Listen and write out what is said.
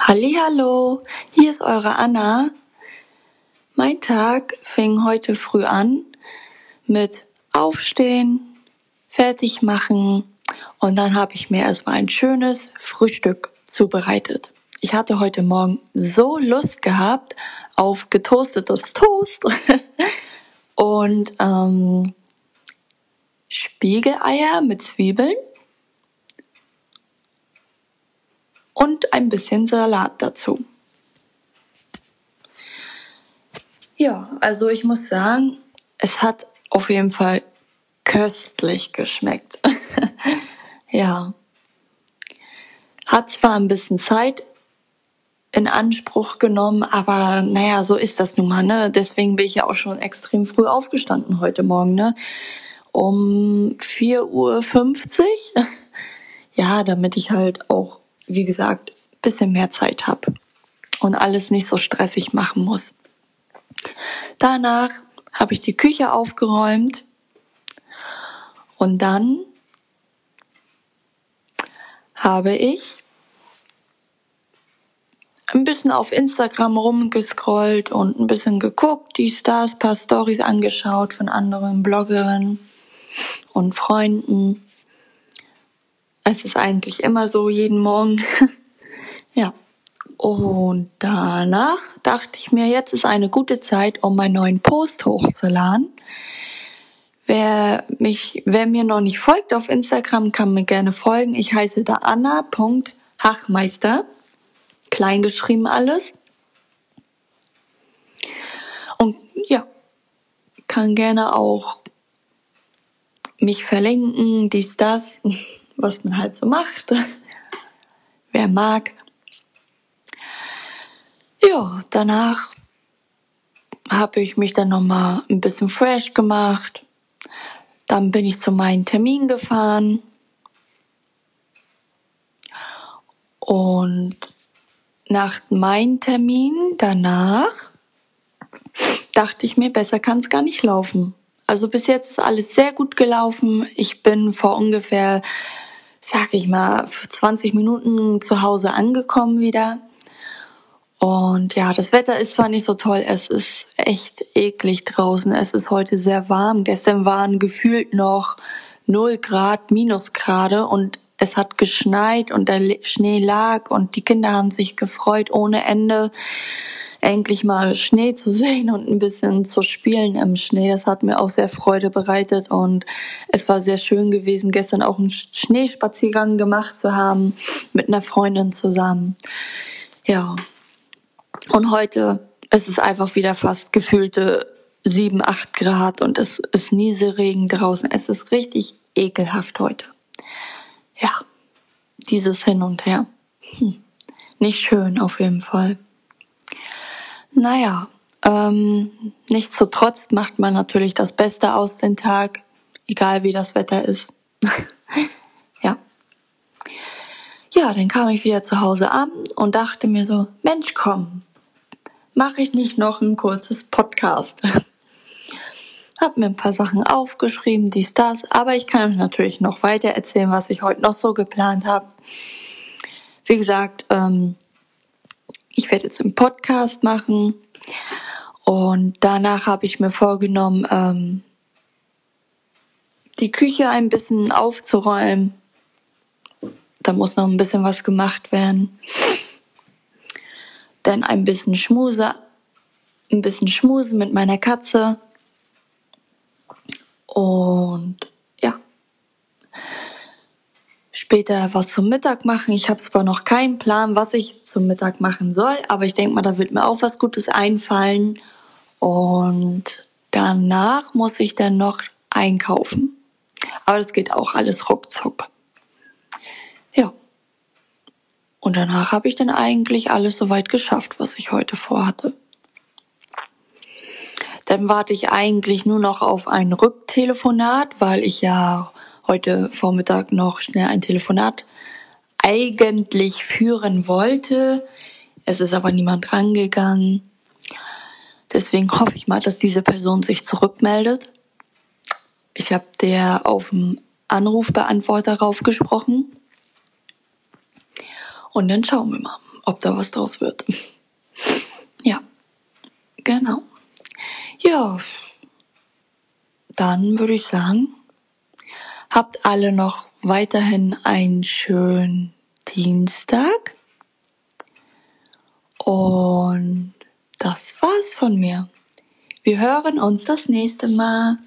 Hallo, hier ist eure Anna. Mein Tag fing heute früh an mit Aufstehen, fertig machen und dann habe ich mir erstmal ein schönes Frühstück zubereitet. Ich hatte heute Morgen so Lust gehabt auf getoastetes Toast und ähm, Spiegeleier mit Zwiebeln und ein bisschen Salat dazu. Ja, also ich muss sagen, es hat auf jeden Fall köstlich geschmeckt. ja. Hat zwar ein bisschen Zeit in Anspruch genommen, aber naja, so ist das nun mal, ne? Deswegen bin ich ja auch schon extrem früh aufgestanden heute Morgen, ne? Um 4.50 Uhr. Ja, damit ich halt auch wie gesagt, bisschen mehr Zeit habe und alles nicht so stressig machen muss. Danach habe ich die Küche aufgeräumt und dann habe ich ein bisschen auf Instagram rumgescrollt und ein bisschen geguckt, die Stars, paar Stories angeschaut von anderen Bloggerinnen und Freunden. Es ist eigentlich immer so, jeden Morgen. ja. Und danach dachte ich mir, jetzt ist eine gute Zeit, um meinen neuen Post hochzuladen. Wer mich, wer mir noch nicht folgt auf Instagram, kann mir gerne folgen. Ich heiße da Anna.hachmeister. Kleingeschrieben alles. Und ja, kann gerne auch mich verlinken, dies, das was man halt so macht. Wer mag. Ja, danach habe ich mich dann nochmal ein bisschen fresh gemacht. Dann bin ich zu meinem Termin gefahren. Und nach meinem Termin danach dachte ich mir, besser kann es gar nicht laufen. Also bis jetzt ist alles sehr gut gelaufen. Ich bin vor ungefähr sag ich mal, 20 Minuten zu Hause angekommen wieder. Und ja, das Wetter ist zwar nicht so toll, es ist echt eklig draußen. Es ist heute sehr warm. Gestern waren gefühlt noch 0 Grad, Minusgrade und es hat geschneit und der Schnee lag und die Kinder haben sich gefreut ohne Ende endlich mal Schnee zu sehen und ein bisschen zu spielen im Schnee. Das hat mir auch sehr Freude bereitet und es war sehr schön gewesen, gestern auch einen Schneespaziergang gemacht zu haben mit einer Freundin zusammen. Ja. Und heute ist es einfach wieder fast gefühlte sieben, acht Grad und es ist Nieselregen draußen. Es ist richtig ekelhaft heute. Ja, dieses Hin und Her. Hm. Nicht schön auf jeden Fall. Naja, ähm, nichtsdestotrotz macht man natürlich das Beste aus dem Tag, egal wie das Wetter ist. ja. Ja, dann kam ich wieder zu Hause an und dachte mir so, Mensch, komm, mache ich nicht noch ein kurzes Podcast. Hab mir ein paar Sachen aufgeschrieben, dies, das, aber ich kann euch natürlich noch weiter erzählen, was ich heute noch so geplant habe. Wie gesagt, ähm, ich werde jetzt einen Podcast machen und danach habe ich mir vorgenommen, ähm, die Küche ein bisschen aufzuräumen. Da muss noch ein bisschen was gemacht werden. Dann ein bisschen Schmuse, ein bisschen Schmuse mit meiner Katze. Und später was zum Mittag machen. Ich habe zwar noch keinen Plan, was ich zum Mittag machen soll, aber ich denke mal, da wird mir auch was Gutes einfallen. Und danach muss ich dann noch einkaufen. Aber das geht auch alles ruckzuck. Ja. Und danach habe ich dann eigentlich alles soweit geschafft, was ich heute vorhatte. Dann warte ich eigentlich nur noch auf ein Rücktelefonat, weil ich ja heute Vormittag noch schnell ein Telefonat eigentlich führen wollte. Es ist aber niemand rangegangen. Deswegen hoffe ich mal, dass diese Person sich zurückmeldet. Ich habe der auf dem Anrufbeantworter raufgesprochen. Und dann schauen wir mal, ob da was draus wird. ja, genau. Ja, dann würde ich sagen, habt alle noch weiterhin einen schönen Dienstag. Und das war's von mir. Wir hören uns das nächste Mal.